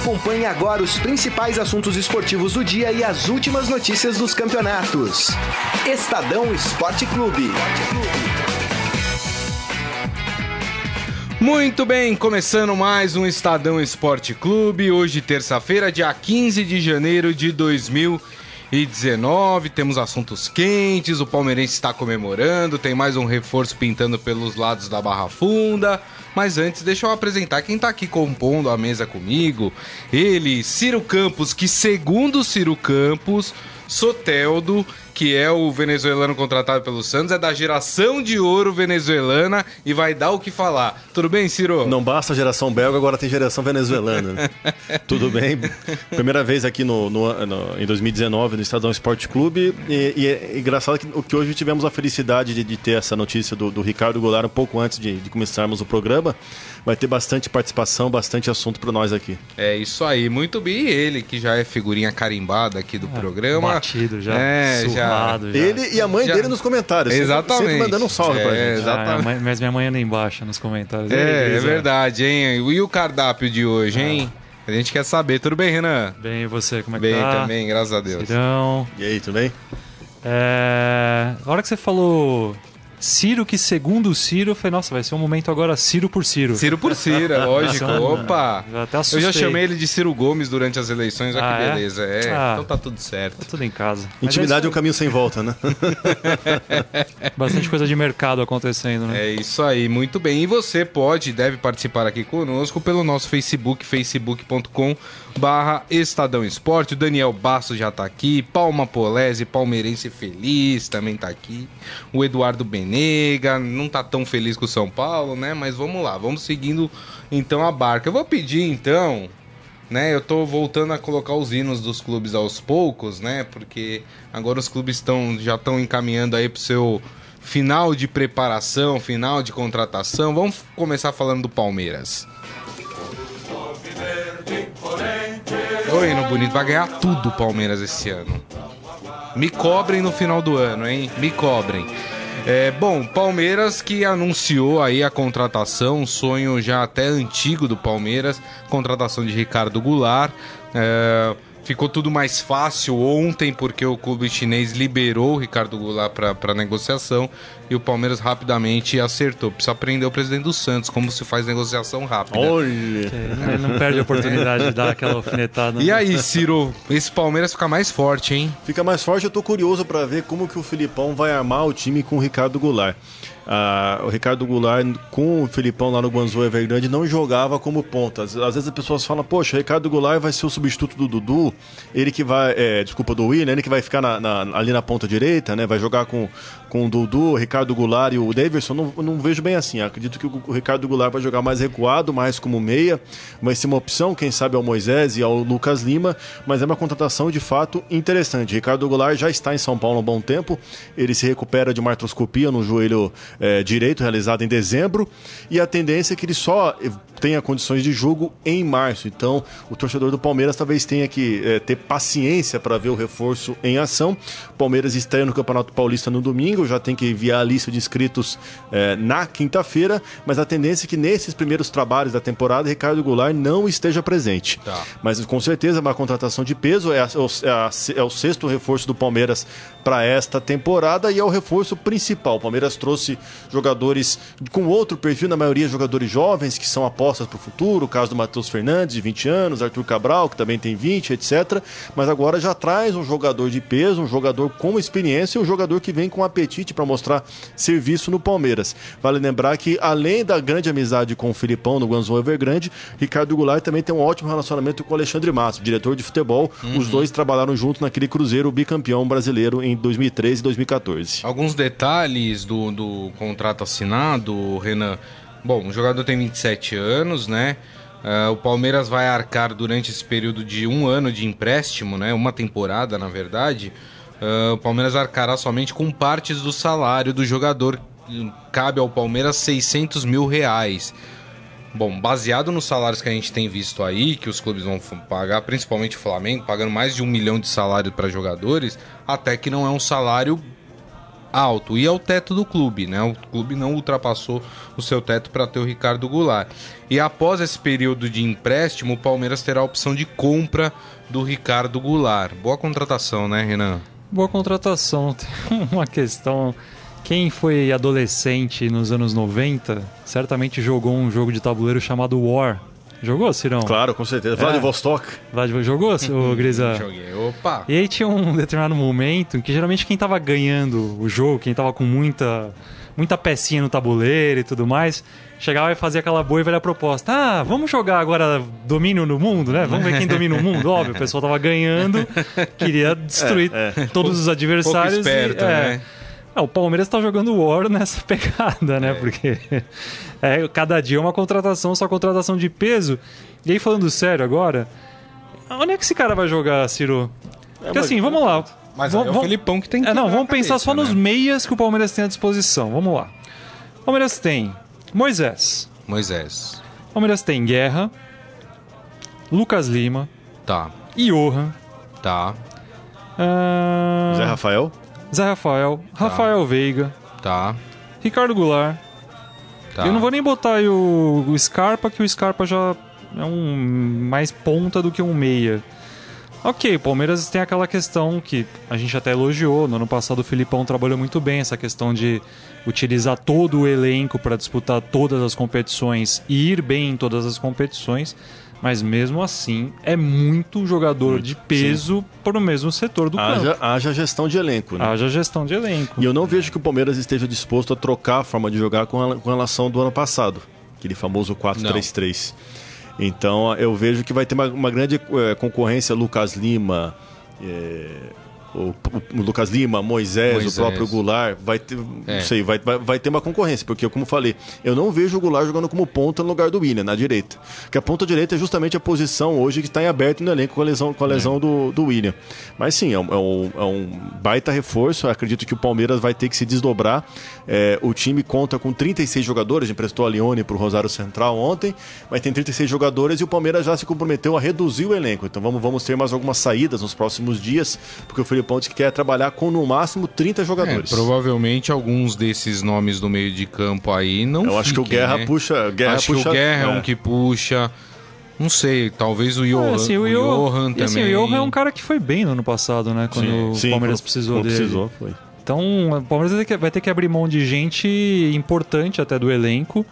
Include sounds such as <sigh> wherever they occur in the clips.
Acompanhe agora os principais assuntos esportivos do dia e as últimas notícias dos campeonatos. Estadão Esporte Clube. Muito bem, começando mais um Estadão Esporte Clube. Hoje, terça-feira, dia 15 de janeiro de 2019. Temos assuntos quentes, o palmeirense está comemorando, tem mais um reforço pintando pelos lados da Barra Funda. Mas antes, deixa eu apresentar quem está aqui compondo a mesa comigo. Ele, Ciro Campos, que segundo Ciro Campos, Soteldo que é o venezuelano contratado pelo Santos, é da geração de ouro venezuelana e vai dar o que falar. Tudo bem, Ciro? Não basta a geração belga, agora tem geração venezuelana. <laughs> Tudo bem? Primeira vez aqui no, no, no, em 2019 no Estadão Esporte Clube e, e é engraçado que, que, hoje tivemos a felicidade de, de ter essa notícia do, do, Ricardo Goulart um pouco antes de, de começarmos o programa. Vai ter bastante participação, bastante assunto para nós aqui. É isso aí, muito bem. E ele, que já é figurinha carimbada aqui do é, programa. Batido já. É, já já. Ele e a mãe já... dele nos comentários. Exatamente. Sempre mandando um salve é, pra gente. Exatamente. Ah, mas minha mãe anda embaixo nos comentários. É, é verdade, hein? E o cardápio de hoje, hein? A gente quer saber. Tudo bem, Renan? Bem, e você? Como é que bem, tá? Bem também, graças a Deus. Cirão. E aí, tudo bem? É... A hora que você falou Ciro, que segundo o Ciro, foi, nossa, vai ser um momento agora Ciro por Ciro. Ciro por Ciro, é <laughs> lógico. Opa! Eu, eu já chamei ele de Ciro Gomes durante as eleições, olha ah, que é? beleza. É, é ah, então tá tudo certo. Tá tudo em casa. Intimidade é, é um caminho sem volta, né? <laughs> Bastante coisa de mercado acontecendo, né? É isso aí, muito bem. E você pode, deve participar aqui conosco pelo nosso Facebook, facebook.com barra Estadão Esporte. O Daniel Basso já tá aqui, Palma Polese, palmeirense feliz, também tá aqui. O Eduardo Benega, não tá tão feliz com o São Paulo, né? Mas vamos lá, vamos seguindo então a barca. Eu vou pedir então, né? Eu tô voltando a colocar os hinos dos clubes aos poucos, né? Porque agora os clubes estão já estão encaminhando aí pro seu final de preparação, final de contratação. Vamos começar falando do Palmeiras. Oi, no bonito, vai ganhar tudo o Palmeiras esse ano. Me cobrem no final do ano, hein? Me cobrem. É, bom, Palmeiras que anunciou aí a contratação, um sonho já até antigo do Palmeiras, contratação de Ricardo Goulart. É, ficou tudo mais fácil ontem porque o clube chinês liberou o Ricardo Goulart para negociação e o Palmeiras rapidamente acertou. Precisa aprender o presidente do Santos como se faz negociação rápida. Olha! Ele não perde a oportunidade de dar aquela alfinetada. E né? aí, Ciro, esse Palmeiras fica mais forte, hein? Fica mais forte, eu tô curioso para ver como que o Filipão vai armar o time com o Ricardo Goulart. Ah, o Ricardo Goulart com o Filipão lá no Guangzhou Evergrande não jogava como ponta. Às, às, vezes as pessoas falam, poxa, Ricardo Goulart vai ser o substituto do Dudu, ele que vai, é, desculpa, do William, ele que vai ficar na, na, ali na ponta direita, né? Vai jogar com, com o Dudu, o Ricardo Goulart e o Davidson. Não, não vejo bem assim. Acredito que o, o Ricardo Goulart vai jogar mais recuado, mais como meia. Vai ser uma opção, quem sabe ao Moisés e ao Lucas Lima, mas é uma contratação de fato interessante. Ricardo Goulart já está em São Paulo há um bom tempo, ele se recupera de uma artroscopia no joelho é, direito realizado em dezembro e a tendência é que ele só tenha condições de jogo em março. Então, o torcedor do Palmeiras talvez tenha que é, ter paciência para ver o reforço em ação. Palmeiras estreia no Campeonato Paulista no domingo, já tem que enviar a lista de inscritos é, na quinta-feira, mas a tendência é que nesses primeiros trabalhos da temporada, Ricardo Goulart não esteja presente. Tá. Mas com certeza é uma contratação de peso, é, a, é, a, é o sexto reforço do Palmeiras para esta temporada e é o reforço principal. O Palmeiras trouxe jogadores com outro perfil, na maioria jogadores jovens, que são apostas para o futuro, o caso do Matheus Fernandes, de 20 anos, Arthur Cabral, que também tem 20, etc. Mas agora já traz um jogador de peso, um jogador com experiência e um jogador que vem com apetite para mostrar serviço no Palmeiras. Vale lembrar que, além da grande amizade com o Filipão no Guangzhou Evergrande, Ricardo Goulart também tem um ótimo relacionamento com o Alexandre Massa, diretor de futebol. Uhum. Os dois trabalharam juntos naquele Cruzeiro bicampeão brasileiro em 2013 e 2014. Alguns detalhes do, do contrato assinado, Renan. Bom, o jogador tem 27 anos, né? Uh, o Palmeiras vai arcar durante esse período de um ano de empréstimo, né? Uma temporada, na verdade. Uh, o Palmeiras arcará somente com partes do salário do jogador. Cabe ao Palmeiras 600 mil reais. Bom, baseado nos salários que a gente tem visto aí, que os clubes vão pagar, principalmente o Flamengo, pagando mais de um milhão de salário para jogadores, até que não é um salário alto. E é o teto do clube, né? O clube não ultrapassou o seu teto para ter o Ricardo Goulart. E após esse período de empréstimo, o Palmeiras terá a opção de compra do Ricardo Goulart. Boa contratação, né, Renan? Boa contratação. <laughs> Tem uma questão. Quem foi adolescente nos anos 90 certamente jogou um jogo de tabuleiro chamado War. Jogou, Cirão? Claro, com certeza. É. Vladivostok. Vlad- Jogou, o Grisa? Joguei. Opa! E aí tinha um determinado momento em que geralmente quem tava ganhando o jogo, quem tava com muita, muita pecinha no tabuleiro e tudo mais, chegava e fazia aquela boa e velha proposta. Ah, vamos jogar agora domínio no mundo, né? Vamos ver quem domina o mundo. Óbvio, o pessoal tava ganhando, queria destruir todos os adversários. Pouco esperto, e, é, né? É, o Palmeiras tá jogando War nessa <laughs> pegada, né? Porque é, cada dia é uma contratação, só contratação de peso. E aí, falando sério agora, onde é que esse cara vai jogar, Ciro? Porque mas- assim, vamos lá. Mas Vamos- é o vamos- Felipão que tem que É, não, vamos a pensar cabeça, só nos né? meias que o Palmeiras tem à disposição. Vamos lá. O Palmeiras tem Moisés. Moisés. O Palmeiras tem Guerra. Lucas Lima. Tá, Johan. tá, ah, Zé Rafael. Zé Rafael. Rafael Veiga. tá, Ricardo Goulart. tá. Eu não vou nem botar aí o, o Scarpa, que o Scarpa já é um mais ponta do que um meia. Ok, o Palmeiras tem aquela questão que a gente até elogiou. No ano passado o Filipão trabalhou muito bem essa questão de utilizar todo o elenco para disputar todas as competições e ir bem em todas as competições. Mas mesmo assim, é muito jogador de peso para o mesmo setor do Haja, campo. haja gestão de elenco, né? Haja gestão de elenco. E eu não vejo que o Palmeiras esteja disposto a trocar a forma de jogar com, com relação do ano passado, aquele famoso 4-3-3. Então eu vejo que vai ter uma, uma grande eh, concorrência Lucas Lima, eh, o, o Lucas Lima, Moisés, Moisés. o próprio Goulart, vai ter, É. não sei, vai, vai, vai ter uma concorrência, porque como falei, eu não vejo o Goulart jogando como ponta no lugar do William, na direita. Porque a ponta direita é justamente a posição hoje que está em aberto no elenco com a lesão, com a lesão do, do William. Mas sim, é um, é um- é um baita reforço. Eu acredito que o Palmeiras vai ter que se desdobrar. É, o time conta com 36 jogadores, emprestou a Lione para o Rosário Central ontem, mas tem 36 jogadores e o Palmeiras já se comprometeu a reduzir o elenco. Então vamos, vamos ter mais algumas saídas nos próximos dias, porque o Felipão disse que quer trabalhar com no máximo 30 É, jogadores. provavelmente alguns desses nomes do meio de campo aí não Eu acho que o Guerra né? puxa. Guerra Acho puxa que o Guerra é um é. que puxa. Não sei, talvez o Johan, Ah, assim, o Johan- Johan também. assim, o Johan é um cara que foi bem no ano passado, né? Quando Sim, o Palmeiras quando- precisou dele. precisou, foi. Então, o Palmeiras vai ter, que, vai ter que abrir mão de gente importante até do elenco.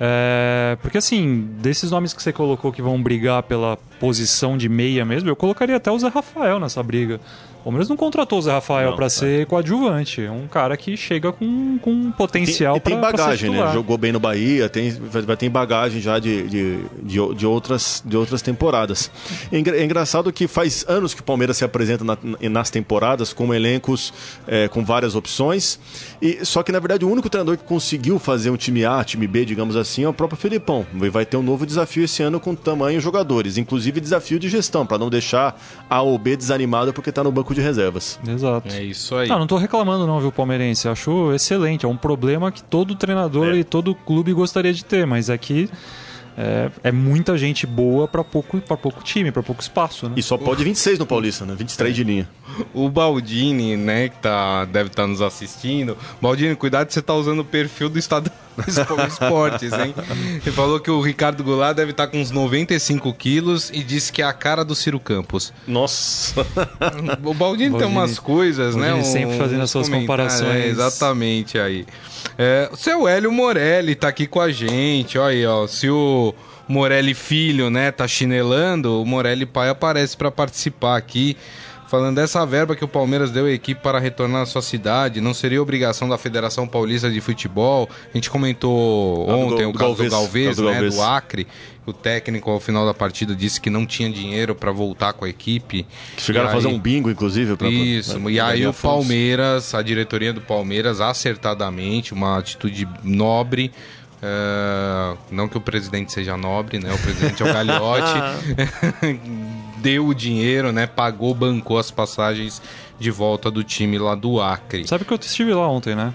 É, porque assim, desses nomes que você colocou que vão brigar pela posição de meia mesmo, eu colocaria até o Zé Rafael nessa briga. O Palmeiras não contratou o Zé Rafael para é. ser coadjuvante. É um cara que chega com, com potencial e tem para bagagem, ser né? Jogou bem no Bahia, tem, vai, ter bagagem já de, de, de, de outras, de outras temporadas. É é engraçado que faz anos que o Palmeiras se apresenta na- nas temporadas com elencos é, com várias opções. E, só que, na verdade, o único treinador que conseguiu fazer um time A, time B, digamos assim, é o próprio Felipão. E vai ter um novo desafio esse ano com tamanho jogadores, inclusive desafio de gestão, para não deixar A ou B desanimado porque está no banco de reservas. Exato. É isso aí. Não, não tô reclamando não, viu, palmeirense. Acho excelente. É um problema que todo treinador É. e todo clube gostaria de ter, mas aqui é, é muita gente boa para pouco, pra pouco time, para pouco espaço, né? E só pode 26 no Paulista, né? 23 de linha. <laughs> O Baldini, né, que tá, deve estar nos assistindo. Baldini, cuidado que você tá usando o perfil do Estado <laughs> Esportes, hein? Ele falou que o Ricardo Goulart deve estar com uns 95 quilos e disse que é a cara do Ciro Campos. Nossa! <laughs> O Baldini, tem Baldini- umas coisas, né? Baldini sempre uns fazendo as suas comparações. é, exatamente aí. É, o seu Hélio Morelli tá aqui com a gente. Olha aí, ó. Se o Morelli filho, né, tá chinelando, o Morelli pai aparece para participar aqui. Falando dessa verba que o Palmeiras deu à equipe para retornar à sua cidade, não seria obrigação da Federação Paulista de Futebol. A gente comentou Ah, do ontem Gal- o do caso do Galvez, Galvez, do né, Galvez. do Acre. O técnico, ao final da partida, disse que não tinha dinheiro para voltar com a equipe. Chegaram E a fazer aí- um bingo, inclusive. Pra, isso, pra- e aí o. Palmeiras, a diretoria do Palmeiras, acertadamente, uma atitude nobre. Eh, não que o presidente seja nobre, né? O presidente é o Gagliotti. <laughs> deu o dinheiro, né? Pagou, bancou as passagens de volta do time lá do Acre. Sabe que eu estive lá ontem, né?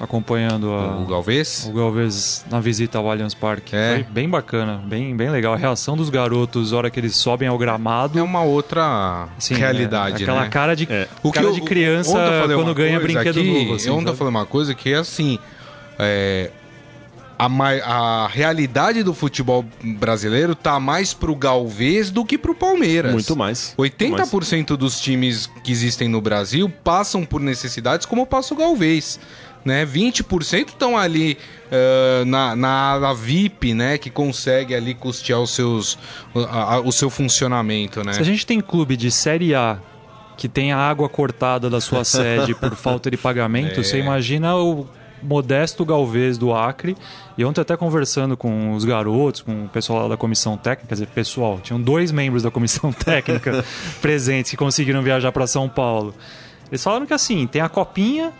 acompanhando a, O Galvez? o Galvez na visita ao Allianz Parque. É. Foi bem bacana, bem, bem legal. A reação dos garotos, na hora que eles sobem ao gramado. É uma outra assim, realidade, é, aquela né? cara de, É. cara eu- de criança quando ganha coisa brinquedo aqui, novo. Assim, ontem eu falei uma coisa que é assim. é, a, a realidade do futebol brasileiro tá mais pro Galvez do que pro Palmeiras. Muito mais. Muito mais. 80% dos times que existem no Brasil passam por necessidades como passa o Galvez. Né? 20% estão ali ah, na, na ala VIP, né? Que consegue ali custear os seus, a- a- o seu funcionamento, né? Se a gente tem clube de Série A que tem a água cortada da sua <laughs> sede por falta de pagamento, É. você imagina o modesto Galvez do Acre. E ontem até conversando com os garotos, com o pessoal lá da comissão técnica, quer dizer, pessoal, tinham dois membros da comissão <laughs> técnica <laughs> presentes que conseguiram viajar para São Paulo. Eles falaram que assim, tem a copinha,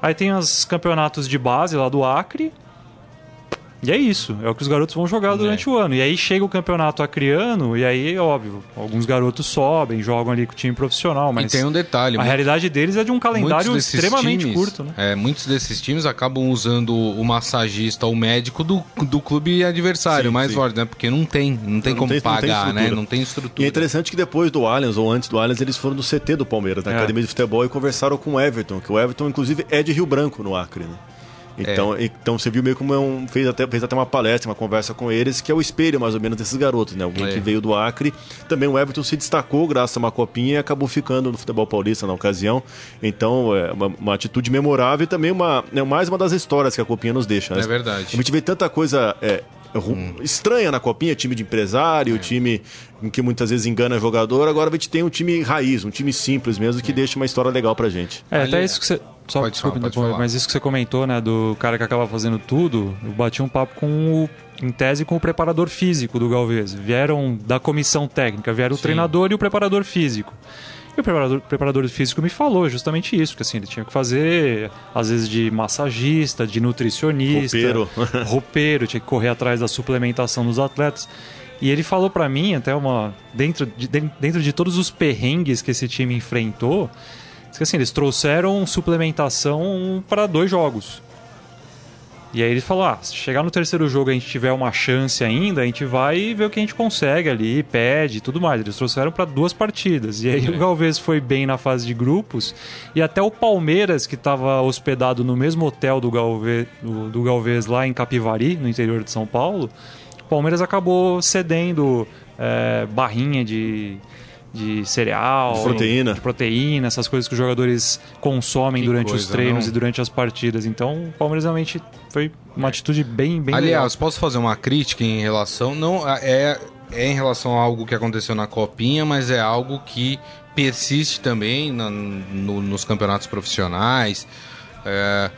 aí tem os campeonatos de base lá do Acre, e é isso, é o que os garotos vão jogar durante É. o ano. E aí chega o campeonato acriano, e aí, óbvio, alguns garotos sobem, jogam ali com o time profissional, E mas tem um detalhe. a realidade deles é de um calendário extremamente times- curto, né? É, muitos desses times acabam usando o massagista, o médico do, do clube adversário, Sim, mais sim. forte, né? Porque não tem, não tem Não como tem- não tem pagar, né? estrutura. Não tem E estrutura. é interessante que depois do Allianz, ou antes do Allianz, eles foram no CT do Palmeiras, na É. Academia de Futebol, e conversaram com o Everton, que o Everton, inclusive, é de Rio Branco, no Acre, né? Então, então você viu meio como é um, fez, até, fez até uma palestra, uma conversa com eles, que é o espelho mais ou menos desses garotos, né? Alguém É. que veio do Acre. Também o Everton se destacou graças a uma copinha e acabou ficando no futebol paulista na ocasião. Então, é uma, uma atitude memorável e também uma, é mais uma das histórias que a copinha nos deixa. né? É verdade. A gente vê tanta coisa é, ru- estranha na copinha, time de empresário, time em que muitas vezes engana jogador. Agora a gente tem um time raiz, um time simples mesmo, que deixa uma história legal pra gente. É, Ali- até isso que você. Só, Pode desculpa, falar, pode mas isso que você comentou, né, do cara que acaba fazendo tudo, eu bati um papo com o, em tese com o preparador físico do Galvez. Vieram da comissão técnica, vieram o Sim. treinador e o preparador físico. E o preparador, preparador físico me falou justamente isso, que assim, ele tinha que fazer, às vezes, de massagista, de nutricionista, Roupeiro. <laughs> roupeiro, tinha que correr atrás da suplementação dos atletas. E ele falou pra mim, até uma. Dentro de, dentro de todos os perrengues que esse time enfrentou, assim, eles trouxeram suplementação para dois jogos. E aí ele falou: ah, se chegar no terceiro jogo e a gente tiver uma chance ainda, a gente vai ver o que a gente consegue ali, pede e tudo mais. Eles trouxeram para duas partidas. E aí o Galvez foi bem na fase de grupos. E até o Palmeiras, que estava hospedado no mesmo hotel do Galvez, do, do Galvez lá em Capivari, no interior de São Paulo, o Palmeiras acabou cedendo é, barrinha de. De cereal, De proteína. de proteína, essas coisas que os jogadores consomem Que durante os coisa, treinos não? e durante as partidas. Então, o Palmeiras realmente foi uma atitude bem, bem legal. Aliás, posso fazer uma crítica em relação. Não, é, é em relação a algo que aconteceu na Copinha, mas é algo que persiste também na- no- nos campeonatos profissionais. É,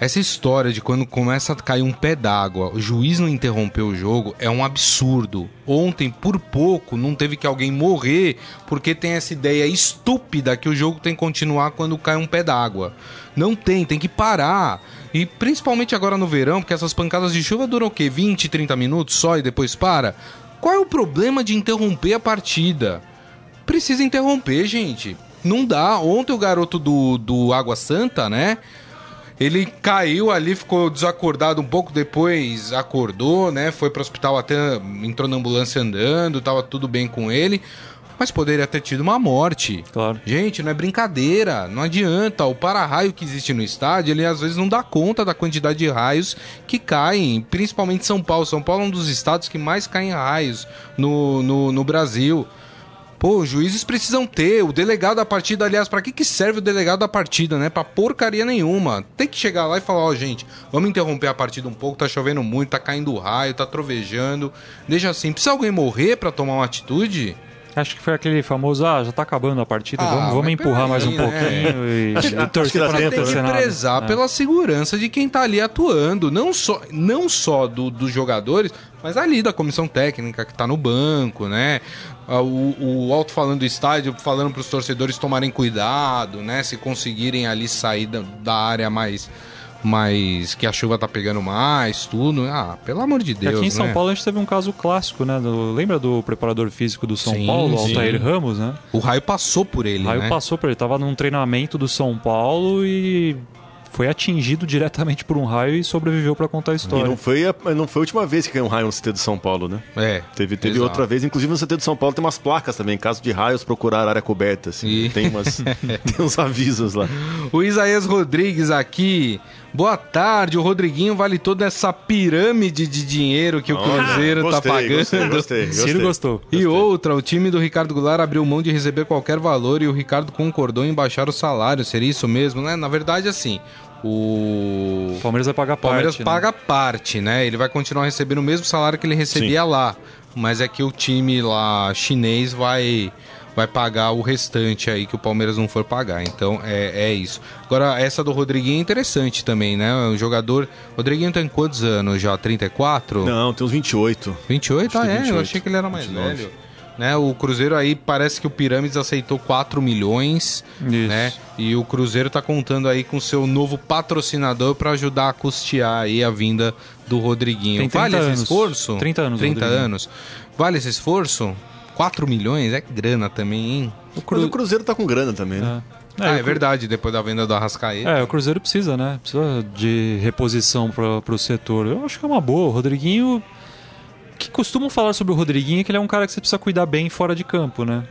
essa história de quando começa a cair um pé d'água, o juiz não interrompeu o jogo, é um absurdo. Ontem, por pouco, não teve que alguém morrer porque tem essa ideia estúpida que o jogo tem que continuar quando cai um pé d'água. Não tem, tem que parar. E principalmente agora no verão, porque essas pancadas de chuva duram o quê? 20, 30 minutos só e depois para? Qual é o problema de interromper a partida? Precisa interromper, gente. Não dá. Ontem o garoto do, do Água Santa, né? Ele caiu ali, ficou desacordado um pouco, depois acordou, né? Foi pro hospital até, entrou na ambulância andando, tava tudo bem com ele. Mas poderia ter tido uma morte. Claro. Gente, não é brincadeira, não adianta. O para-raio que existe no estádio, ele às vezes não dá conta da quantidade de raios que caem, principalmente São Paulo. São Paulo é um dos estados que mais caem raios no, no, no Brasil. Pô, os juízes precisam ter. O delegado da partida, aliás, pra que, que serve o delegado da partida, né? Pra porcaria nenhuma. Tem que chegar lá e falar: ó, gente, vamos interromper a partida um pouco, tá chovendo muito, tá caindo raio, tá trovejando. Deixa assim. Precisa alguém morrer pra tomar uma atitude? Acho que foi aquele famoso, ah, já tá acabando a partida, Ah, vamos, vamos empurrar mais um né? pouquinho e, Acho- e acho que torcer pra tempo, tem que nada. prezar É. pela segurança de quem tá ali atuando, não só, não só do- dos jogadores, mas ali da comissão técnica que tá no banco, né? Ah, O, o alto-falando do estádio falando para os torcedores tomarem cuidado, né? Se conseguirem ali sair da, da área mais, mais que a chuva tá pegando mais, tudo. Ah, pelo amor de Deus, Aqui em São né? Paulo a gente teve um caso clássico, né? do- lembra do preparador físico do São Sim, Paulo, sim. Altair Ramos, né? O raio passou por ele, O raio né? passou por ele, tava num treinamento do São Paulo e foi atingido diretamente por um raio e sobreviveu para contar a história. E não foi, a, não foi a última vez que caiu um raio no CT de São Paulo, né? É. Teve, teve exato. outra vez, inclusive no CT de São Paulo tem umas placas também, em caso de raios, procurar área coberta. Assim, E- tem, umas, <laughs> tem uns avisos lá. O Isaías Rodrigues aqui. Boa tarde, o Rodriguinho vale toda essa pirâmide de dinheiro que o Cruzeiro tá Gostei, pagando. Gostei, <laughs> gostei, Ciro gostei. gostou. E outra, o time do Ricardo Goulart abriu mão de receber qualquer valor e o Ricardo concordou em baixar o salário. Seria isso mesmo, né? Na verdade, assim, o O Palmeiras vai pagar o Palmeiras parte, né? paga parte, né? Ele vai continuar recebendo o mesmo salário que ele recebia lá. Mas é que o time lá chinês vai vai pagar o restante aí que o Palmeiras não for pagar. Então é, é isso. Agora, essa do Rodriguinho é interessante também, né? O jogador. Rodriguinho tem quantos anos já? 34? Não, tem uns 28. 28? Ah, Acho que é, eu 28, achei que ele era mais 29. velho. Né, o Cruzeiro aí parece que o Pirâmides aceitou 4 milhões, Isso. né? E o Cruzeiro tá contando aí com seu novo patrocinador para ajudar a custear aí a vinda do Rodriguinho. Tem 30 vale esse anos. esforço? 30 anos, 30 Rodriguinho. anos. Vale esse esforço? 4 milhões? É grana também, hein? Mas o Cruzeiro tá com grana também, né? É. ah, o é Cru- verdade, depois da venda do Arrascaeta. É, o Cruzeiro precisa, né? Precisa de reposição para o setor. Eu acho que é uma boa. O Rodriguinho. O que costumam falar sobre o Rodriguinho é que ele é um cara que você precisa cuidar bem fora de campo, né?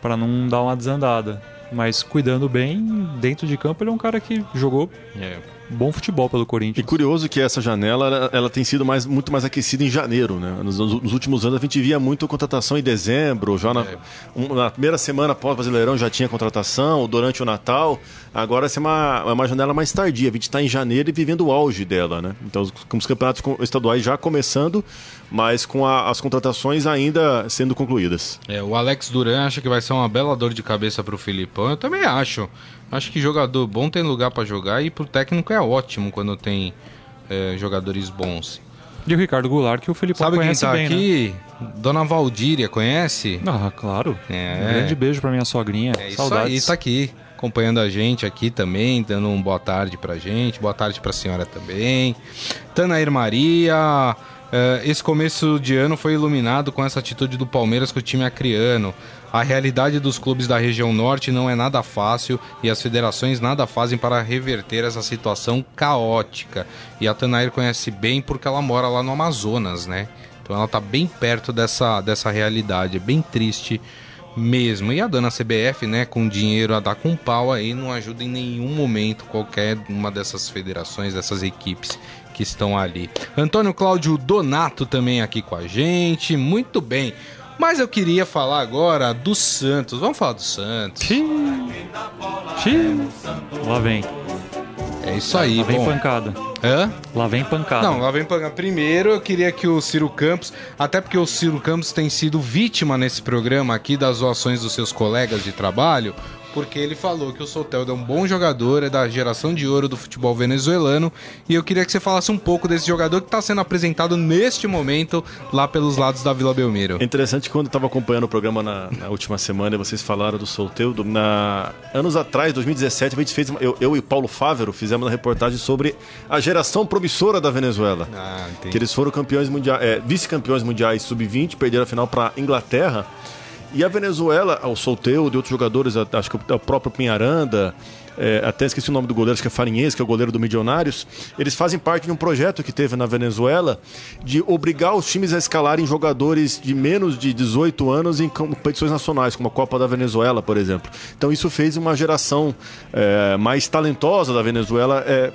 Pra não dar uma desandada. Mas cuidando bem dentro de campo, ele é um cara que jogou É. bom futebol pelo E Corinthians. curioso que essa janela ela, ela tem sido mais, muito mais aquecida em janeiro, né? Nos, nos últimos anos a gente via muito contratação em dezembro, já na, É. um- na primeira semana após o Brasileirão já tinha contratação, durante o Natal. Agora essa é uma, é uma janela mais tardia, a gente está em janeiro e vivendo o auge dela, né? Então os, com os campeonatos estaduais já começando, mas com a- as contratações ainda sendo concluídas. É, o Alex Duran acha que vai ser uma bela dor de cabeça pro Filipão. Eu também acho. Acho que jogador bom tem lugar pra jogar e pro técnico é ótimo quando tem é, jogadores bons. E o Ricardo Goulart, que o Felipão Sabe quem conhece tá bem, né? aqui? Dona Valdíria, conhece? Ah, claro. É. Um grande beijo pra minha sogrinha. É isso Saudades. aí, tá aqui acompanhando a gente aqui também, dando um boa tarde pra gente, boa tarde pra senhora também. Tanair Maria, esse começo de ano foi iluminado com essa atitude do Palmeiras com o time acriano. A realidade dos clubes da região norte não é nada fácil e as federações nada fazem para reverter essa situação caótica. E a Tanair conhece bem porque ela mora lá no Amazonas, né? Então ela tá bem perto dessa, dessa realidade, é bem triste mesmo. E a dona CBF, né, com dinheiro a dar com pau aí, não ajuda em nenhum momento qualquer uma dessas federações, dessas equipes que estão ali. Antônio Cláudio Donato também aqui com a gente, muito bem. Mas eu queria falar agora do Santos. Vamos falar do Santos. Xiii. Xiii. Lá vem. É isso aí, Lá vem bom. pancada. Hã? Lá vem pancada. Não, lá vem pagar. Primeiro, eu queria que o Ciro Campos, até porque o Ciro Campos tem sido vítima nesse programa aqui das zoações dos seus colegas de trabalho, porque ele falou que o Soteldo é um bom jogador, é da geração de ouro do futebol venezuelano, e eu queria que você falasse um pouco desse jogador que está sendo apresentado neste momento lá pelos lados da Vila Belmiro. É interessante quando eu estava acompanhando o programa na, na última semana vocês falaram do Solteudo, na anos atrás, 2017, a gente fez, eu, eu e Paulo Fávero fizemos uma reportagem sobre a geração promissora da Venezuela. Ah, entendi. Que eles foram campeões mundiais, é, vice-campeões mundiais sub-20, perderam a final para Inglaterra. E a Venezuela, o Solteudo e outros jogadores, acho que o próprio Pinharanda, é, até esqueci o nome do goleiro, acho que é Farinhês, que é o goleiro do Milionários, eles fazem parte de um projeto que teve na Venezuela de obrigar os times a escalarem jogadores de menos de 18 anos em competições nacionais, como a Copa da Venezuela, por exemplo. Então isso fez uma geração é, mais talentosa da Venezuela é,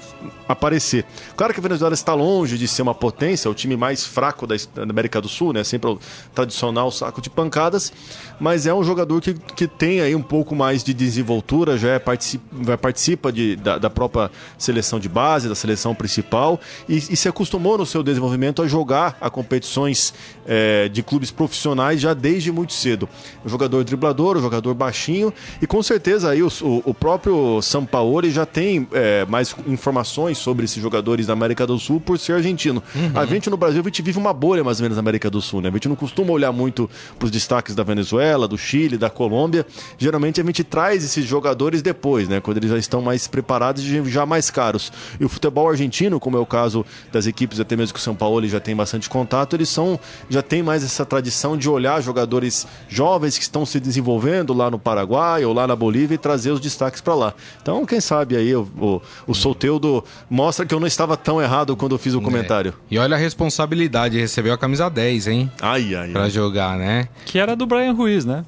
aparecer. Claro que a Venezuela está longe de ser uma potência, o time mais fraco da, América do Sul, né? Sempre o tradicional saco de pancadas, mas é um jogador que, que tem aí um pouco mais de desenvoltura, já é participa, vai- participa de, da, da própria seleção de base, da seleção principal, e, e se acostumou no seu desenvolvimento a jogar a competições é, de clubes profissionais já desde muito cedo. Um jogador driblador, um jogador baixinho, e com certeza aí o, o, o próprio Sampaoli já tem é, mais informações sobre esses jogadores da América do Sul por ser argentino. A gente no Brasil, a gente vive uma bolha mais ou menos na América do Sul, né? A gente não costuma olhar muito para os destaques da Venezuela, do Chile, da Colômbia. Geralmente a gente traz esses jogadores depois, né? Quando eles já estão mais preparados e já mais caros. E o futebol argentino, como é o caso das equipes, até mesmo que o São Paulo já tem bastante contato, eles são já tem mais essa tradição de olhar jogadores jovens que estão se desenvolvendo lá no Paraguai ou lá na Bolívia e trazer os destaques para lá. Então, quem sabe aí o, o, o Solteudo mostra que eu não estava tão errado quando eu fiz o comentário. É. E olha a responsabilidade, recebeu a camisa 10, hein? Ai, ai, Pra ai. jogar, né? Que era do Brian Ruiz, né?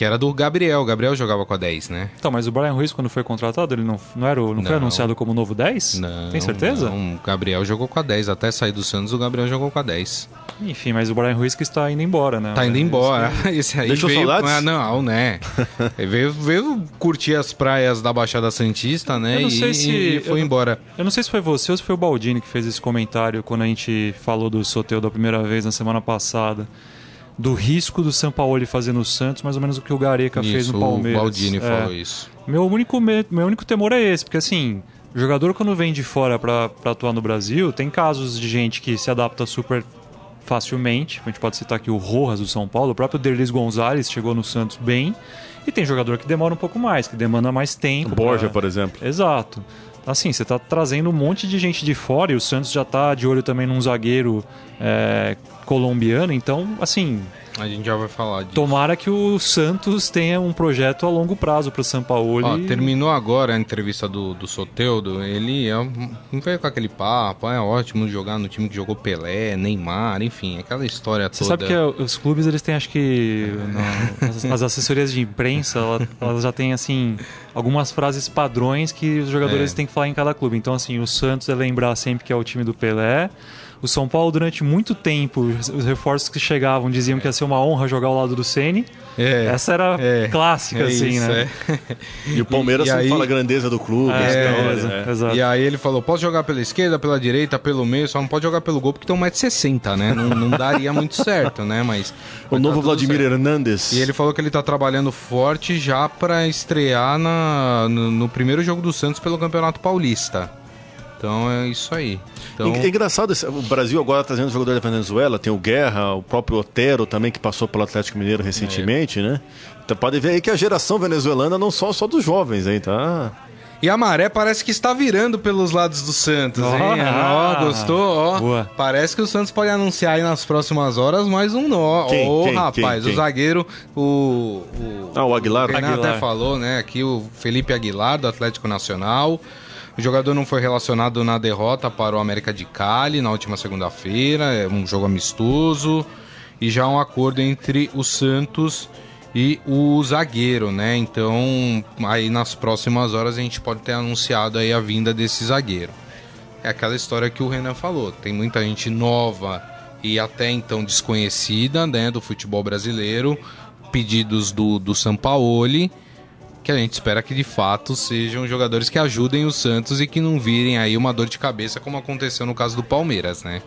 Que era do Gabriel. O Gabriel jogava com a 10, né? Então, mas o Brian Ruiz, quando foi contratado, ele não, não, era, o- não, foi Não. anunciado como novo 10? Não. Tem certeza? Não, o Gabriel jogou com a 10. Até sair do Santos, o Gabriel jogou com a 10. Enfim, mas o Brian Ruiz que está indo embora, né? Tá indo embora. <laughs> Esse aí Deixou veio... saudades? Ah, não, né? Ele <laughs> veio, veio curtir as praias da Baixada Santista, né? Eu não e, sei se- e foi eu não- embora. Eu não sei se foi você ou se foi o Baldini que fez esse comentário quando a gente falou do Soteu da primeira vez na semana passada. Do risco do Sampaoli fazer no Santos, mais ou menos o que o Gareca fez Isso, no Palmeiras. o Baldini É. falou isso. Meu único, me- meu único temor é esse, porque assim, o jogador quando vem de fora pra, pra atuar no Brasil, tem casos de gente que se adapta super facilmente. A gente pode citar aqui o Rojas do São Paulo, o próprio Derlis Gonzalez chegou no Santos bem. E tem jogador que demora um pouco mais, que demanda mais tempo. O Borja, pra- por exemplo. Exato. Assim, você tá trazendo um monte de gente de fora e o Santos já tá de olho também num zagueiro é, colombiano, então, assim, A gente já vai falar disso. tomara que o Santos tenha um projeto a longo prazo pro Sampaoli. Ó, terminou agora a entrevista do, do Soteudo. Ele é, não veio com aquele papo. "Ah, É ótimo jogar no time que jogou Pelé, Neymar, enfim, aquela história Você toda. sabe que é, os clubes eles têm, acho que no- as, as assessorias de imprensa, ela- elas já têm assim algumas frases padrões que os jogadores É. têm que falar em cada clube. Então assim, o Santos é lembrar sempre que é o time do Pelé. O São Paulo durante muito tempo, os os reforços que chegavam diziam que ia ser uma honra jogar ao lado do Ceni. É, Essa era é, clássica é assim, isso, né? é. <laughs> E o Palmeiras E- e aí- fala a grandeza do clube. É, né? exato. E aí ele falou: posso jogar pela esquerda, pela direita, pelo meio, só não pode jogar pelo gol porque tem 1,60m, né? Não, não daria muito <laughs> certo, né? Mas. O mas novo tá Vladimir certo. Hernandes. E ele falou que ele tá trabalhando forte já pra estrear na, no, no primeiro jogo do Santos pelo Campeonato Paulista. Então é isso aí. Então, É engraçado, o Brasil agora tá trazendo jogador da Venezuela, tem o Guerra, o próprio Otero também, que passou pelo Atlético Mineiro recentemente, né? Então pode ver aí que a geração venezuelana não só, só dos jovens, hein, tá? E a maré parece que está virando pelos lados do Santos, hein? Ah, Ó, gostou? Ó, boa. parece que o Santos pode anunciar aí nas próximas horas mais um nó. Ô, Quem? rapaz, Quem? o Quem? zagueiro, o. o Ah, o Aguilar. O Renan Aguilar. até falou, né? Aqui o Felipe Aguilar, do Atlético Nacional. O jogador não foi relacionado na derrota para o América de Cali na última segunda-feira. É um jogo amistoso. E já um acordo entre o Santos e o zagueiro, né? Então, aí nas próximas horas a gente pode ter anunciado aí a vinda desse zagueiro. É aquela história que o Renan falou. Tem muita gente nova e até então desconhecida, né, do futebol brasileiro. Pedidos do, do Sampaoli, que a gente espera que de fato sejam jogadores que ajudem o Santos e que não virem aí uma dor de cabeça como aconteceu no caso do Palmeiras, né?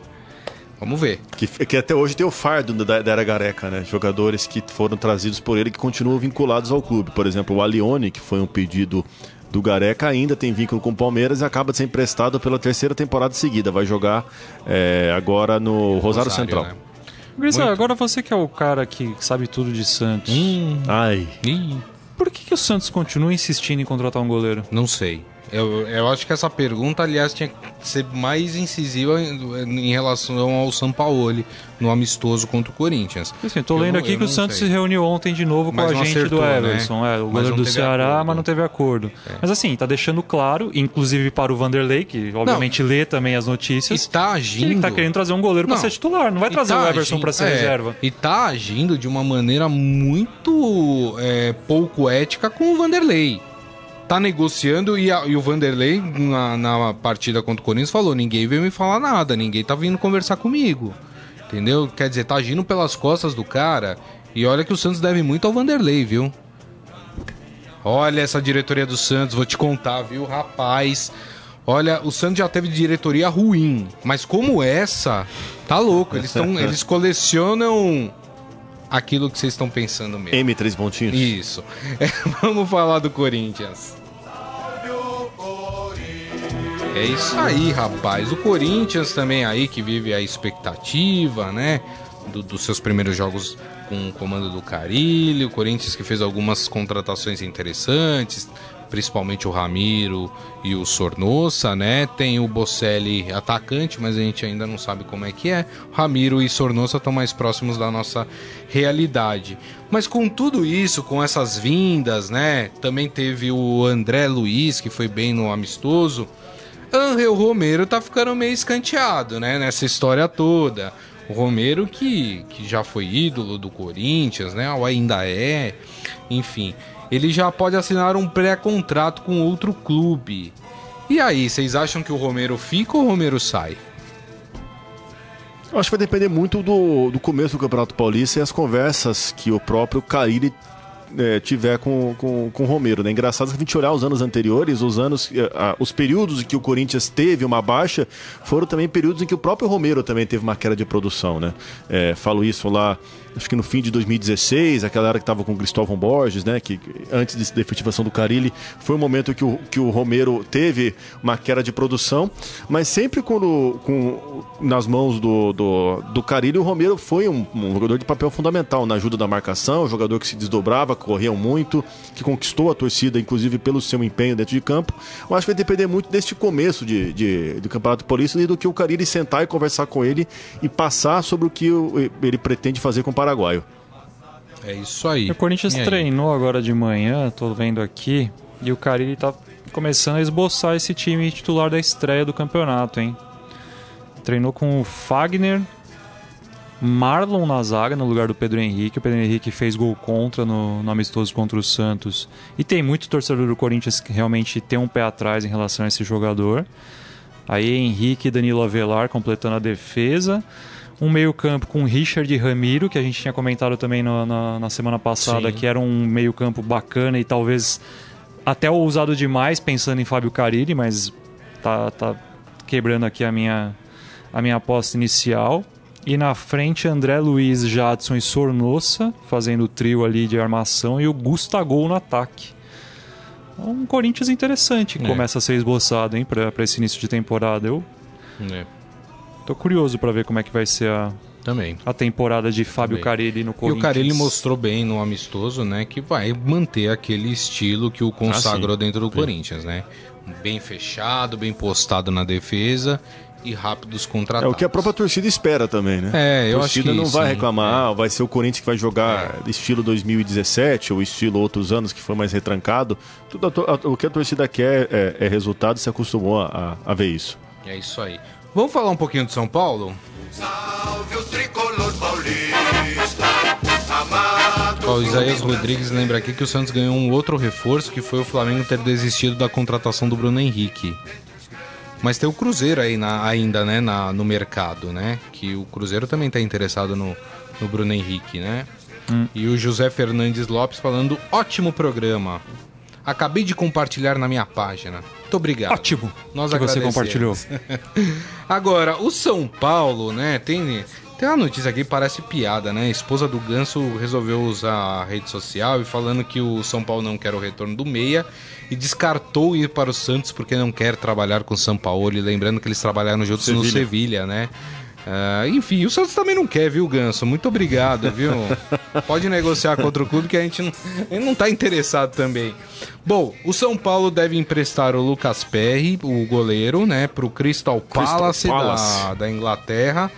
Vamos ver. Que, que até hoje tem o fardo da, da era Gareca, né? Jogadores que foram trazidos por ele que continuam vinculados ao clube. Por exemplo, o Alione, que foi um pedido do Gareca, ainda tem vínculo com o Palmeiras e acaba de ser emprestado pela terceira temporada seguida. Vai jogar é, agora no Rosário, Central. né? Gris, Muito. agora você que é o cara que sabe tudo de Santos. Hum, Ai, ih, Por que, que o Santos continua insistindo em contratar um goleiro? não sei. Eu, eu acho que essa pergunta, aliás, tinha que ser mais incisiva em, em relação ao Sampaoli no amistoso contra o Corinthians. Assim, tô Eu lendo não- aqui que o não Santos sei. se reuniu ontem de novo com Mas a não gente acertou, do né? Everson, é, o goleiro não do Ceará, acordo. mas não teve acordo. Mas assim, tá deixando claro, inclusive para o Vanderlei, que obviamente lê também as notícias, Está que agindo. ele tá querendo trazer um goleiro Não. ser titular, não vai E trazer tá o Everson pra ser é, reserva. E tá agindo de uma maneira muito é, pouco ética com o Vanderlei. Tá negociando e, a- e o Vanderlei, na, na partida contra o Corinthians, falou: ninguém veio me falar nada, ninguém tá vindo conversar comigo. Entendeu? Quer dizer, tá agindo pelas costas do cara. E olha que o Santos deve muito ao Vanderlei, viu? Olha essa diretoria do Santos, vou te contar, viu, rapaz. Olha, o Santos já teve diretoria ruim, mas como essa, tá louco. Eles, tão, <laughs> eles colecionam aquilo que vocês estão pensando mesmo. M, três pontinhos. Isso. <laughs> É, vamos falar do Corinthians. É isso aí, rapaz. O Corinthians também aí que vive a expectativa, né? do- dos seus primeiros jogos com o comando do Carilho. O Corinthians que fez algumas contratações interessantes. principalmente o Ramiro e o Sornossa, né? Tem o Bocelli atacante, mas a gente ainda não sabe como é que é. O Ramiro e Sornossa estão mais próximos da nossa realidade. Mas com tudo isso, com essas vindas, né? Também teve o André Luiz, que foi bem no amistoso. Angel Romero tá ficando meio escanteado, né? Nessa história toda. O Romero que, que já foi ídolo do Corinthians, né? Ou ainda é. Enfim, ele já pode assinar um pré-contrato com outro clube. E aí, vocês acham que o Romero fica ou o Romero sai? Eu acho que vai depender muito do, do começo do Campeonato Paulista e as conversas que o próprio Carilli é, tiver com, com, com o Romero. Né? Engraçado que a gente olhar os anos anteriores, os anos, é, os períodos em que o Corinthians teve uma baixa, foram também períodos em que o próprio Romero também teve uma queda de produção. Né? É, falo isso lá acho que no fim de 2016, aquela era que estava com o Cristóvão Borges, né, que antes da efetivação do Carilli, foi um momento que o, que o Romero teve uma queda de produção, mas sempre quando, com, nas mãos do, do, do Carilli, o Romero foi um, um, jogador de papel fundamental na ajuda da marcação, um jogador que se desdobrava, corria muito, que conquistou a torcida, inclusive pelo seu empenho dentro de campo. Eu acho que vai depender muito deste começo de, de, de Campeonato Paulista e do que o Carilli sentar e conversar com ele e passar sobre o que ele pretende fazer com o paraguaio. É isso aí. O Corinthians treinou agora de manhã, tô vendo aqui, e o Carilli tá começando a esboçar esse time titular da estreia do campeonato, hein? Treinou com o Fagner, Marlon na zaga no lugar do Pedro Henrique. O Pedro Henrique fez gol contra no, no, amistoso contra o Santos. E tem muito torcedor do Corinthians que realmente tem um pé atrás em relação a esse jogador. Aí Henrique e Danilo Avelar completando a defesa um meio-campo com Richard e Ramiro, que a gente tinha comentado também no, na, na, semana passada, Sim. que era um meio-campo bacana e talvez até ousado demais pensando em Fábio Carilli, mas tá, tá quebrando aqui a minha, a minha aposta inicial. E na frente, André Luiz, Jadson e Sornossa, fazendo o trio ali de armação, e o Gustavo no ataque. Um Corinthians interessante que é. começa a ser esboçado, hein, para esse início de temporada. Eu é. Tô curioso para ver como é que vai ser a, também. A temporada de Fábio Também. Carelli no Corinthians. E o Carelli mostrou bem no amistoso, né, que vai manter aquele estilo que o consagrou ah, dentro do sim. Corinthians, né? Bem fechado, bem postado na defesa e rápidos contra É o que a própria torcida espera também, né? É, eu a torcida acho que não vai sim, reclamar, é. ah, vai ser o Corinthians que vai jogar é. estilo 2017 ou estilo outros anos que foi mais retrancado. Tudo, a, a, o que a torcida quer é, é resultado, se acostumou a, a ver isso. É isso aí. Vamos falar um pouquinho de São Paulo? Salve o tricolor paulista. o Isaías Rodrigues lembra aqui que o Santos ganhou um outro reforço que foi o Flamengo ter desistido da contratação do Bruno Henrique. Mas tem o Cruzeiro aí na, ainda, né, na, no mercado, né? Que o Cruzeiro também está interessado no, no Bruno Henrique, né? Hum. E o José Fernandes Lopes falando: ótimo programa. Acabei de compartilhar na minha página. Muito obrigado. Ótimo. Nós que você compartilhou. <laughs> Agora, o São Paulo, né, tem tem uma notícia aqui parece piada, né? A esposa do Ganso resolveu usar a rede social e falando que o São Paulo não quer o retorno do Meia e descartou ir para o Santos porque não quer trabalhar com o São Paulo. E lembrando que eles trabalharam juntos Sevilha. no Sevilha, né? Uh, enfim, o Santos também não quer, viu, Ganso? Muito obrigado, viu? <laughs> Pode negociar com outro clube que a gente não, ele não tá interessado também. Bom, o São Paulo deve emprestar o Lucas Perry, o goleiro, né, pro Crystal Palace, Crystal Palace. Da, da Inglaterra.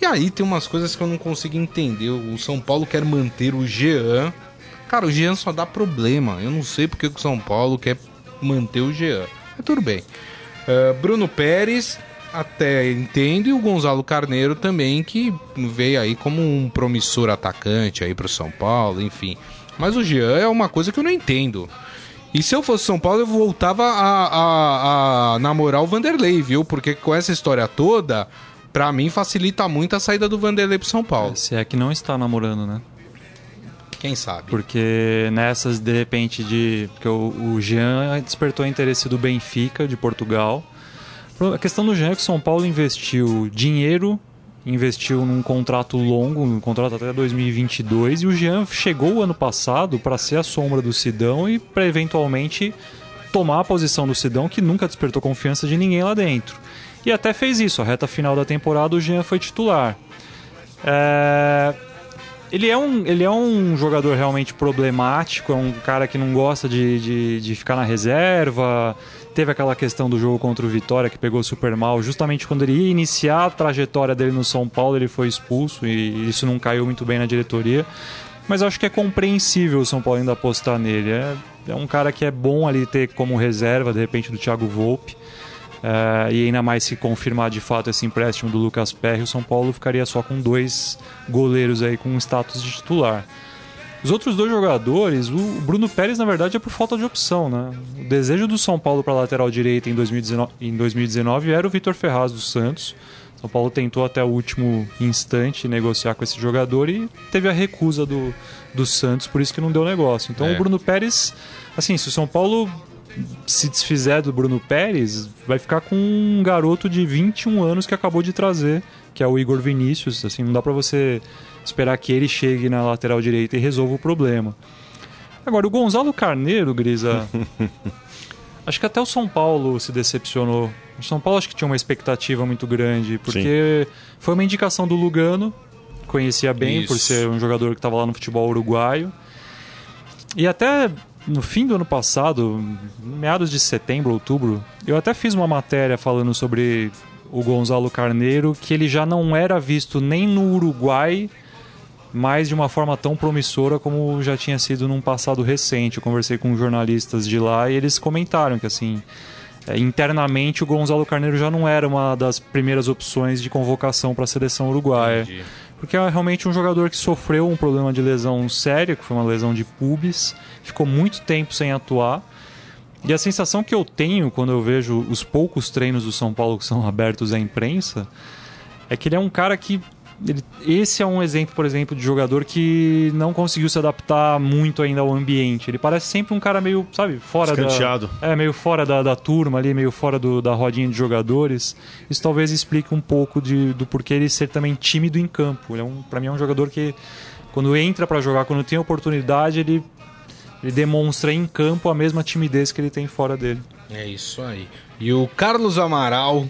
E aí tem umas coisas que eu não consigo entender. O São Paulo quer manter o Jean. Cara, o Jean só dá problema. Eu não sei porque o São Paulo quer manter o Jean. Mas tudo bem. Uh, Bruno Pérez, até entendo, e o Gonzalo Carneiro também, que veio aí como um promissor atacante aí pro São Paulo, enfim. Mas o Jean é uma coisa que eu não entendo. E se eu fosse São Paulo, eu voltava a, a, a namorar o Vanderlei, viu? Porque com essa história toda, pra mim facilita muito a saída do Vanderlei pro São Paulo. Se é que não está namorando, né? Quem sabe? Porque nessas, de repente, de. Porque o, o Jean despertou o interesse do Benfica, de Portugal. A questão do Jean é que o São Paulo investiu dinheiro, investiu num contrato longo, um contrato até 2022, e o Jean chegou ano passado para ser a sombra do Sidão e para eventualmente tomar a posição do Sidão, que nunca despertou confiança de ninguém lá dentro. E até fez isso, a reta final da temporada o Jean foi titular. É... Ele é, um, ele é um jogador realmente problemático, é um cara que não gosta de, de, de ficar na reserva. Teve aquela questão do jogo contra o Vitória que pegou super mal. Justamente quando ele ia iniciar a trajetória dele no São Paulo, ele foi expulso e isso não caiu muito bem na diretoria. Mas acho que é compreensível o São Paulo ainda apostar nele. É, é um cara que é bom ali ter como reserva, de repente, do Thiago Volpe. É, e ainda mais se confirmar de fato esse empréstimo do Lucas Perry, o São Paulo ficaria só com dois goleiros aí com status de titular. Os outros dois jogadores, o Bruno Pérez, na verdade, é por falta de opção, né? O desejo do São Paulo para lateral direita em 2019, em 2019 era o Vitor Ferraz dos Santos. São Paulo tentou até o último instante negociar com esse jogador e teve a recusa do, do Santos, por isso que não deu negócio. Então É. o Bruno Pérez, assim, se o São Paulo se desfizer do Bruno Pérez, vai ficar com um garoto de 21 anos que acabou de trazer, que é o Igor Vinícius. Assim, não dá para você esperar que ele chegue na lateral direita e resolva o problema. Agora, o Gonzalo Carneiro, Grisa, <laughs> acho que até o São Paulo se decepcionou. O São Paulo acho que tinha uma expectativa muito grande, porque foi uma indicação do Lugano, conhecia bem por Isso. ser um jogador que estava lá no futebol uruguaio. E até no fim do ano passado, meados de setembro, outubro, eu até fiz uma matéria falando sobre o Gonzalo Carneiro, que ele já não era visto nem no Uruguai, mas de uma forma tão promissora como já tinha sido num passado recente. Eu conversei com jornalistas de lá e eles comentaram que assim, é, internamente o Gonzalo Carneiro já não era uma das primeiras opções de convocação para a seleção uruguaia. Entendi. Porque é realmente um jogador que sofreu um problema de lesão séria, que foi uma lesão de pubis, ficou muito tempo sem atuar. E a sensação que eu tenho quando eu vejo os poucos treinos do São Paulo que são abertos à imprensa é que ele é um cara que. Ele- esse é um exemplo, por exemplo, de jogador que não conseguiu se adaptar muito ainda ao ambiente. Ele parece sempre um cara meio, sabe, fora da. Escanteado. É, meio fora da, da turma ali, meio fora do- da rodinha de jogadores. Isso talvez explique um pouco de, do porquê ele ser também tímido em campo. Ele é um, pra mim é um jogador que, quando entra pra jogar, quando tem oportunidade, ele, ele demonstra em campo a mesma timidez que ele tem fora dele. É isso aí. E o Carlos Amaral,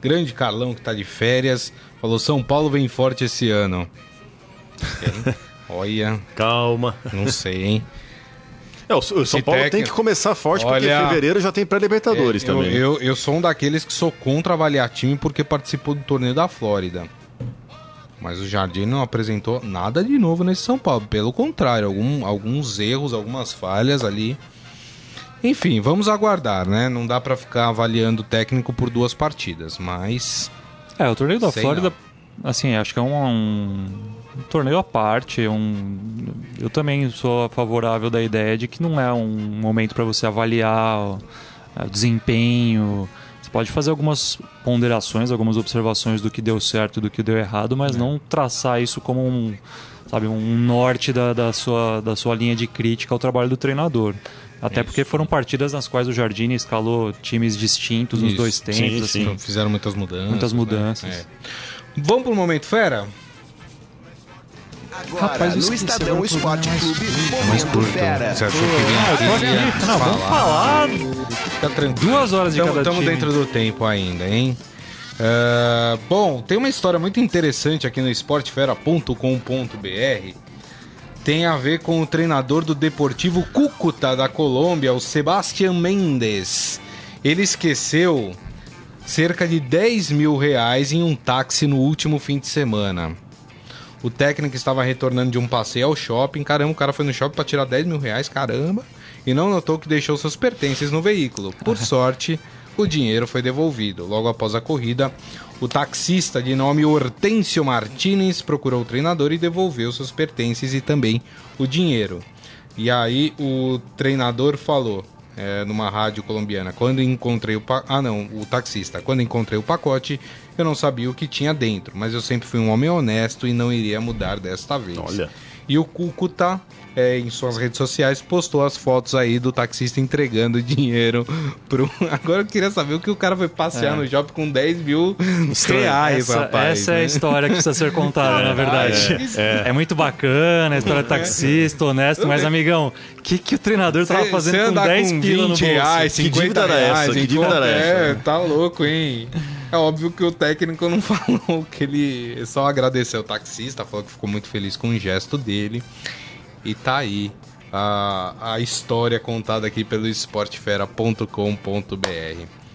grande Carlão que tá de férias, falou: São Paulo vem forte esse ano. <laughs> Olha, Calma. não sei, hein? É, o, São Paulo tem que começar forte, porque Olha- em fevereiro já tem pré-libertadores É, também. Eu, eu, eu sou um daqueles que sou contra avaliar time porque participou do torneio da Flórida. Mas o Jardim não apresentou nada de novo nesse São Paulo. Pelo contrário, algum- alguns erros, algumas falhas ali. Enfim, vamos aguardar, né? Não dá pra ficar avaliando o técnico por duas partidas, mas. É, o torneio da Sei Flórida, assim, acho que é um, um- um torneio à parte. é Um, eu também sou favorável da ideia de que não é um momento para você avaliar o, é, o desempenho. Você pode fazer algumas ponderações, algumas observações do que deu certo e do que deu errado, mas não traçar isso como um, sabe, um norte da, da, sua, da sua linha de crítica ao trabalho do treinador. Até porque foram partidas nas quais o Jardine escalou times distintos nos Isso. dois tempos. Sim, assim. sim. Fizeram muitas mudanças. Muitas né? mudanças. É. Vamos pro momento fera? Agora, Rapaz, no Estadão Esporte é Clube, Mais Momento curto. Fera. Você achou que vinha aqui. Não, vamos falar Fica tranquilo. duas horas de cada Estamos dentro do tempo ainda, hein? Ah, bom, tem uma história muito interessante aqui no esportefera.com.br. Tem a ver com o treinador do Deportivo Cúcuta da Colômbia, o Sebastián Mendes. Ele esqueceu cerca de 10 mil reais em um táxi no último fim de semana. O técnico estava retornando de um passeio ao shopping. Caramba, o cara foi no shopping para tirar 10 mil reais, caramba. E não notou que deixou seus pertences no veículo. Por <laughs> sorte, o dinheiro foi devolvido. Logo após a corrida, o taxista de nome Hortêncio Martinez procurou o treinador e devolveu seus pertences e também o dinheiro. E aí o treinador falou é, numa rádio colombiana: quando encontrei o pa... ah não, o taxista, quando encontrei o pacote, eu não sabia o que tinha dentro, mas eu sempre fui um homem honesto e não iria mudar desta vez. Olha. E o Cúcuta, é, em suas redes sociais, postou as fotos aí do taxista entregando dinheiro pro. <laughs> Agora eu queria saber o que o cara foi passear É. no shopping com 10 mil reais, essa, rapaz. essa é a né? história que precisa ser contada, na <laughs> verdade. É, muito bacana a história do taxista, honesto, mas, amigão, o que, que o treinador tava Cê- fazendo cê com andar 10 com pila no 20 bolso? reais, Que 50 dívida era reais, essa? Que dívida era essa? É, tá louco, hein? É óbvio que o técnico não <laughs> falou que ele só agradeceu o taxista, falou que ficou muito feliz com o gesto dele. E tá aí a, a história contada aqui pelo esportefera.com.br.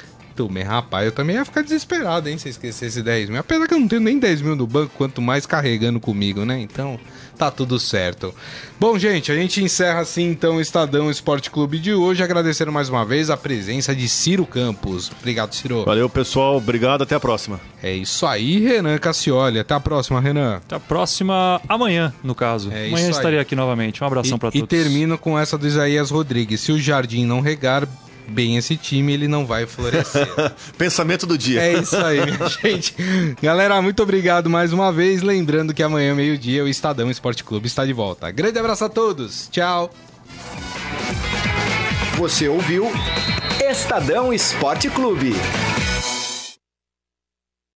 Também, rapaz, eu também ia ficar desesperado, hein, se esquecesse 10 mil. Apesar que eu não tenho nem 10 mil no banco, quanto mais carregando comigo, né? Então, tá tudo certo. Bom, gente, a gente encerra assim então o Estadão Esporte Clube de hoje, agradecendo mais uma vez a presença de Ciro Campos. Obrigado, Ciro. Valeu, pessoal. Obrigado. Até a próxima. É isso aí, Renan Cassioli. Até a próxima, Renan. Até a próxima, amanhã, no caso. É amanhã isso estarei aí. aqui novamente. Um abração para E, e todos. termino com essa do Isaías Rodrigues. Se o Jardim não regar bem esse time, ele não vai florescer. <laughs> Pensamento do dia. É isso aí, minha <laughs> gente. Galera, muito obrigado mais uma vez. Lembrando que amanhã, meio-dia, o Estadão Esporte Clube está de volta. Grande abraço a todos. Tchau. Você ouviu Estadão Esporte Clube.